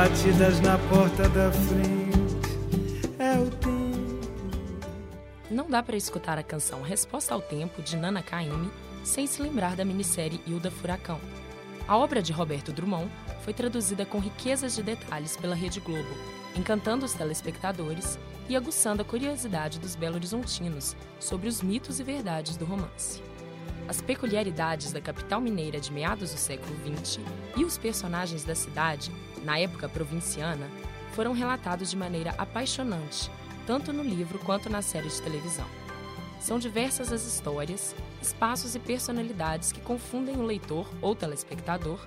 batidas na porta da frente. É o tempo. Não dá para escutar a canção Resposta ao Tempo, de Nana Caymmi, sem se lembrar da minissérie Hilda Furacão. A obra de Roberto Drummond foi traduzida com riquezas de detalhes pela Rede Globo, encantando os telespectadores e aguçando a curiosidade dos belo-horizontinos sobre os mitos e verdades do romance. As peculiaridades da capital mineira de meados do século XX e os personagens da cidade, na época provinciana, foram relatados de maneira apaixonante, tanto no livro quanto na série de televisão. São diversas as histórias, espaços e personalidades que confundem o leitor ou telespectador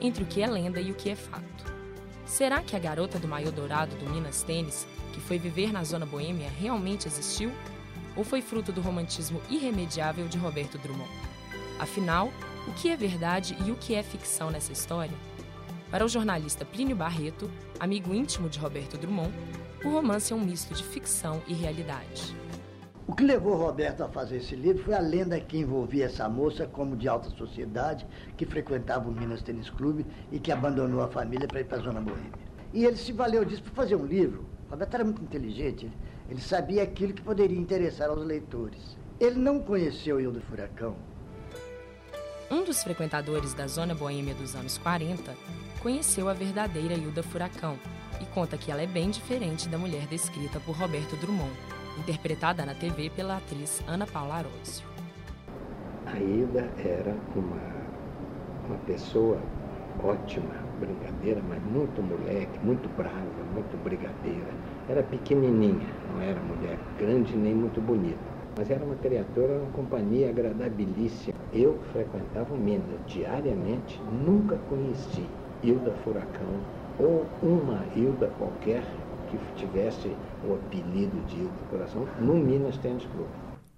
entre o que é lenda e o que é fato. Será que a garota do maiô dourado do Minas Tênis, que foi viver na zona boêmia, realmente existiu? Ou foi fruto do romantismo irremediável de Roberto Drummond? Afinal, o que é verdade e o que é ficção nessa história? Para o jornalista Plínio Barreto, amigo íntimo de Roberto Drummond, o romance é um misto de ficção e realidade. O que levou Roberto a fazer esse livro foi a lenda que envolvia essa moça como de alta sociedade, que frequentava o Minas Tênis Clube e que abandonou a família para ir para a Zona Boêmia. E ele se valeu disso para fazer um livro. Roberto era muito inteligente, ele, sabia aquilo que poderia interessar aos leitores. Ele não conheceu Hildo Furacão. Um dos frequentadores da Zona Boêmia dos anos 40 conheceu a verdadeira Hilda Furacão e conta que ela é bem diferente da mulher descrita por Roberto Drummond interpretada na TV pela atriz Ana Paula Arósio. A Hilda era uma, uma pessoa ótima, brincadeira, mas muito moleque, muito brava, muito brigadeira. Era pequenininha, não era mulher grande nem muito bonita, mas era uma criatura, uma companhia agradabilíssima. Eu frequentava o Minas diariamente, nunca conheci Hilda Furacão ou uma Hilda qualquer que tivesse o apelido de do Coração no Minas Tênis Clube.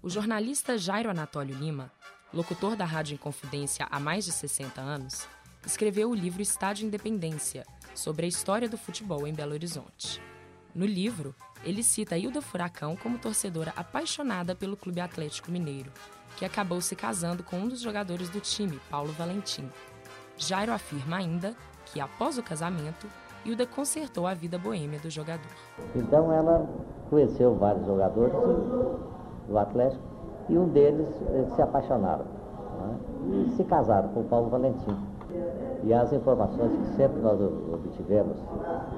O jornalista Jairo Anatólio Lima, locutor da Rádio Inconfidência há mais de 60 anos, escreveu o livro Estádio Independência, sobre a história do futebol em Belo Horizonte. No livro, ele cita Hilda Furacão como torcedora apaixonada pelo Clube Atlético Mineiro, que acabou se casando com um dos jogadores do time, Paulo Valentim. Jairo afirma ainda que, após o casamento, Hilda consertou a vida boêmia do jogador. Então ela conheceu vários jogadores do Atlético e um deles se apaixonaram né? e se casaram com o Paulo Valentim. E as informações que sempre nós obtivemos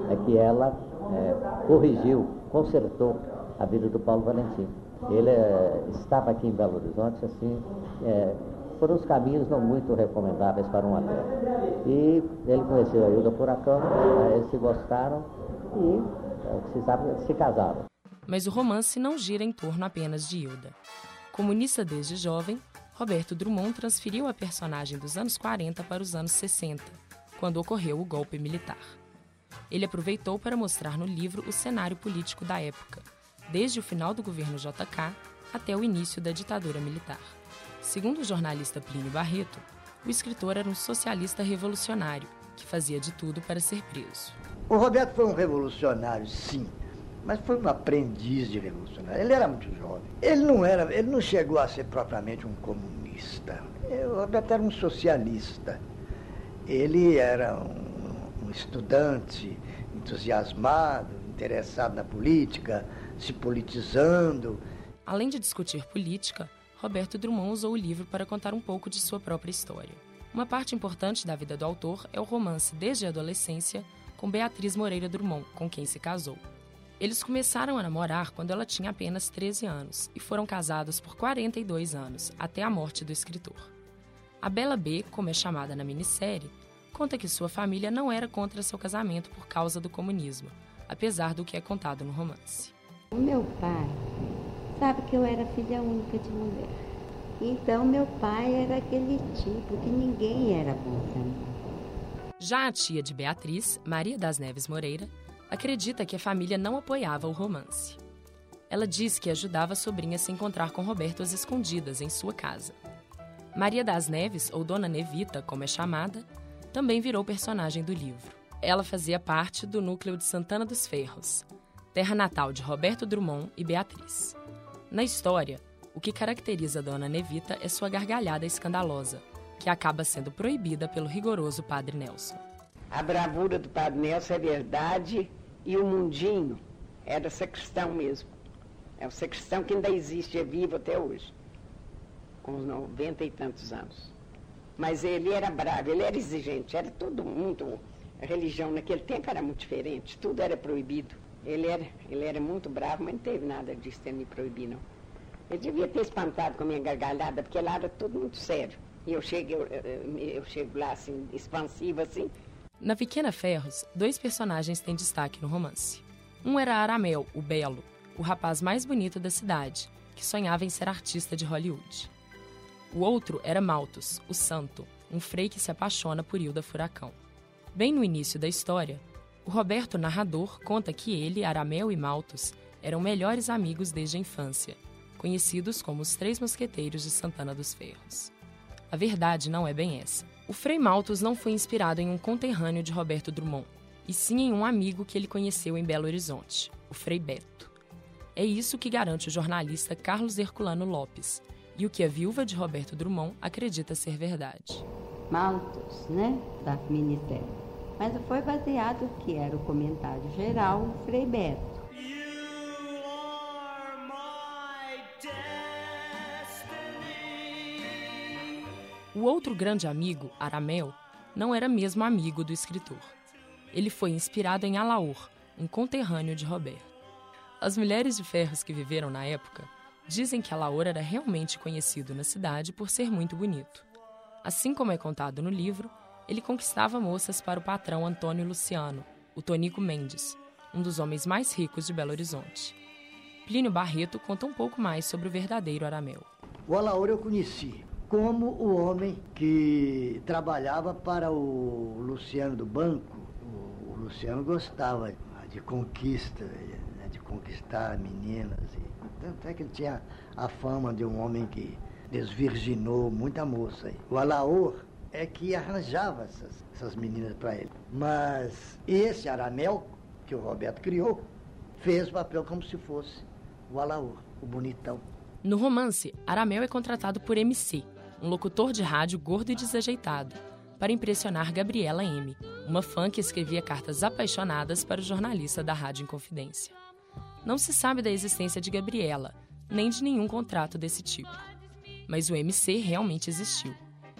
é que ela é, corrigiu, consertou a vida do Paulo Valentim. Ele é, estava aqui em Belo Horizonte, assim, é, por uns caminhos não muito recomendáveis para um atleta. E ele conheceu a Hilda Furacão, eles se gostaram e se, sabe, se casaram. Mas o romance não gira em torno apenas de Hilda. Comunista desde jovem, Roberto Drummond transferiu a personagem dos anos 40 para os anos 60, quando ocorreu o golpe militar. Ele aproveitou para mostrar no livro o cenário político da época, desde o final do governo JK até o início da ditadura militar. Segundo o jornalista Plínio Barreto, o escritor era um socialista revolucionário que fazia de tudo para ser preso. O Roberto foi um revolucionário, sim, mas foi um aprendiz de revolucionário. Ele era muito jovem. Ele não era, ele não chegou a ser propriamente um comunista. Roberto era um socialista. Ele era um, um estudante entusiasmado, interessado na política, se politizando. Além de discutir política, Roberto Drummond usou o livro para contar um pouco de sua própria história. Uma parte importante da vida do autor é o romance desde a adolescência com Beatriz Moreira Drummond, com quem se casou. Eles começaram a namorar quando ela tinha apenas 13 anos e foram casados por 42 anos, até a morte do escritor. A Bela B, como é chamada na minissérie, conta que sua família não era contra seu casamento por causa do comunismo, apesar do que é contado no romance. O meu pai sabe que eu era filha única de mulher. Então meu pai era aquele tipo que ninguém era bom. Já a tia de Beatriz, Maria das Neves Moreira, acredita que a família não apoiava o romance. Ela diz que ajudava a sobrinha a se encontrar com Roberto às escondidas em sua casa. Maria das Neves, ou Dona Nevita, como é chamada, também virou personagem do livro. Ela fazia parte do núcleo de Santana dos Ferros, terra natal de Roberto Drummond e Beatriz. Na história, o que caracteriza a Dona Nevita é sua gargalhada escandalosa, que acaba sendo proibida pelo rigoroso Padre Nelson. A bravura do Padre Nelson é verdade e o mundinho era sacristão mesmo. É o sacristão que ainda existe, é vivo até hoje, com uns 90 e tantos anos. Mas ele era bravo, ele era exigente, era tudo muito. A religião naquele tempo era muito diferente, tudo era proibido. Ele era, ele era muito bravo, mas não teve nada disso de me proibir, não. Eu devia ter espantado com a minha gargalhada, porque lá era tudo muito sério. E eu chego, eu, eu, eu chego lá assim, expansiva assim. Na Pequena Ferros, dois personagens têm destaque no romance. Um era Aramel, o Belo, o rapaz mais bonito da cidade, que sonhava em ser artista de Hollywood. O outro era Malthus, o Santo, um frei que se apaixona por Hilda Furacão. Bem no início da história, o Roberto narrador conta que ele, Aramel e Malthus eram melhores amigos desde a infância, conhecidos como os Três Mosqueteiros de Santana dos Ferros. A verdade não é bem essa. O Frei Malthus não foi inspirado em um conterrâneo de Roberto Drummond, e sim em um amigo que ele conheceu em Belo Horizonte, o Frei Beto. É isso que garante o jornalista Carlos Herculano Lopes, e o que a viúva de Roberto Drummond acredita ser verdade. Malthus, né, da minissérie. Mas foi baseado que era o comentário geral, o Frei Beto. O outro grande amigo, Aramel, não era mesmo amigo do escritor. Ele foi inspirado em Alaor, um conterrâneo de Roberto. As mulheres de ferros que viveram na época dizem que Alaor era realmente conhecido na cidade por ser muito bonito. Assim como é contado no livro, ele conquistava moças para o patrão Antônio Luciano, o Tonico Mendes, um dos homens mais ricos de Belo Horizonte. Plínio Barreto conta um pouco mais sobre o verdadeiro Aramel. O Alaor eu conheci como o homem que trabalhava para o Luciano do banco. O, Luciano gostava de conquista, né, de conquistar meninas. Tanto é que ele tinha a fama de um homem que desvirginou muita moça. O Alaor é que arranjava essas, essas meninas para ele. Mas esse Aramel, que o Roberto criou, fez o papel como se fosse o Alaor, o bonitão. No romance, Aramel é contratado por MC, um locutor de rádio gordo e desajeitado, para impressionar Gabriela M., uma fã que escrevia cartas apaixonadas para o jornalista da Rádio Inconfidência. Não se sabe da existência de Gabriela, nem de nenhum contrato desse tipo. Mas o MC realmente existiu.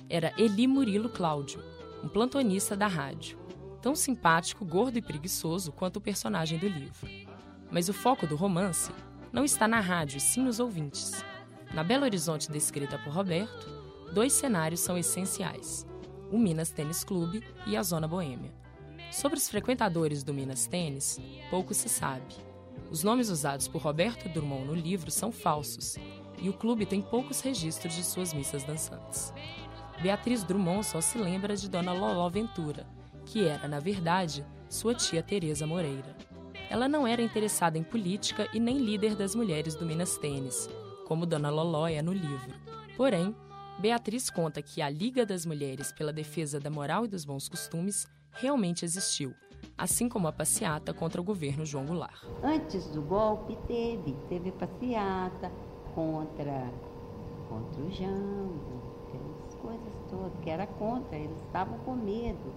Era Eli Murilo Cláudio, um plantonista da rádio, tão simpático, gordo e preguiçoso quanto o personagem do livro. Mas o foco do romance não está na rádio, sim nos ouvintes. Na Belo Horizonte descrita por Roberto, dois cenários são essenciais: o Minas Tênis Clube e a Zona Boêmia. Sobre os frequentadores do Minas Tênis, pouco se sabe. Os nomes usados por Roberto Drummond no livro são falsos, e o clube tem poucos registros de suas missas dançantes. Beatriz Drummond só se lembra de Dona Loló Ventura, que era, na verdade, sua tia Teresa Moreira. Ela não era interessada em política e nem líder das mulheres do Minas Tênis, como Dona Loló é no livro. Porém, Beatriz conta que a Liga das Mulheres pela Defesa da Moral e dos Bons Costumes realmente existiu, assim como a passeata contra o governo João Goulart. Antes do golpe teve, teve passeata contra, contra o Jango, aquelas coisas todas, que era contra, eles estavam com medo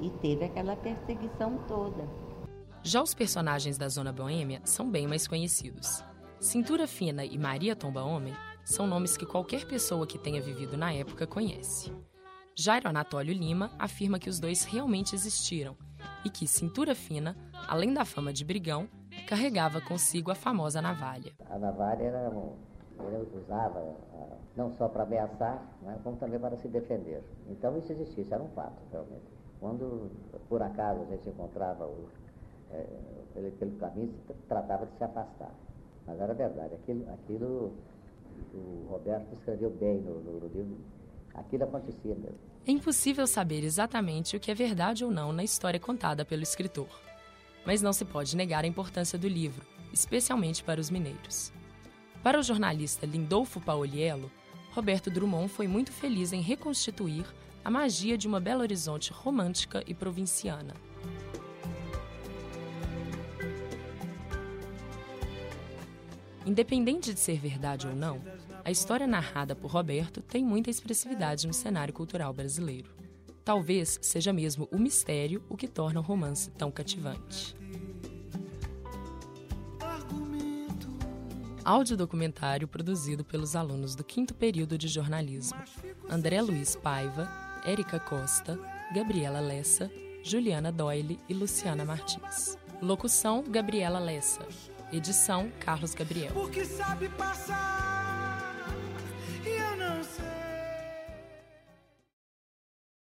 e teve aquela perseguição toda. Já os personagens da Zona Boêmia são bem mais conhecidos. Cintura Fina e Maria Tomba Homem são nomes que qualquer pessoa que tenha vivido na época conhece. Jairo Anatólio Lima afirma que os dois realmente existiram e que Cintura Fina, além da fama de brigão, carregava consigo a famosa navalha. A navalha era, ele usava ah, não só para ameaçar, mas como também para se defender. Então isso existia, isso era um fato, realmente. Quando, por acaso, a gente encontrava o, é, pelo, pelo caminho, se tratava de se afastar. Mas era verdade, aquilo, aquilo o Roberto escreveu bem no, no, no livro. Aquilo acontecia mesmo. É impossível saber exatamente o que é verdade ou não na história contada pelo escritor. Mas não se pode negar a importância do livro, especialmente para os mineiros. Para o jornalista Lindolfo Paoliello, Roberto Drummond foi muito feliz em reconstituir a magia de uma Belo Horizonte romântica e provinciana. Independente de ser verdade ou não, a história narrada por Roberto tem muita expressividade no cenário cultural brasileiro. Talvez seja mesmo o mistério o que torna o romance tão cativante. Audiodocumentário produzido pelos alunos do quinto período de jornalismo: André Luiz Paiva, Érica Costa, Gabriela Lessa, Juliana Doyle e Luciana Martins. Locução: Gabriela Lessa. Edição: Carlos Gabriel. Porque sabe passar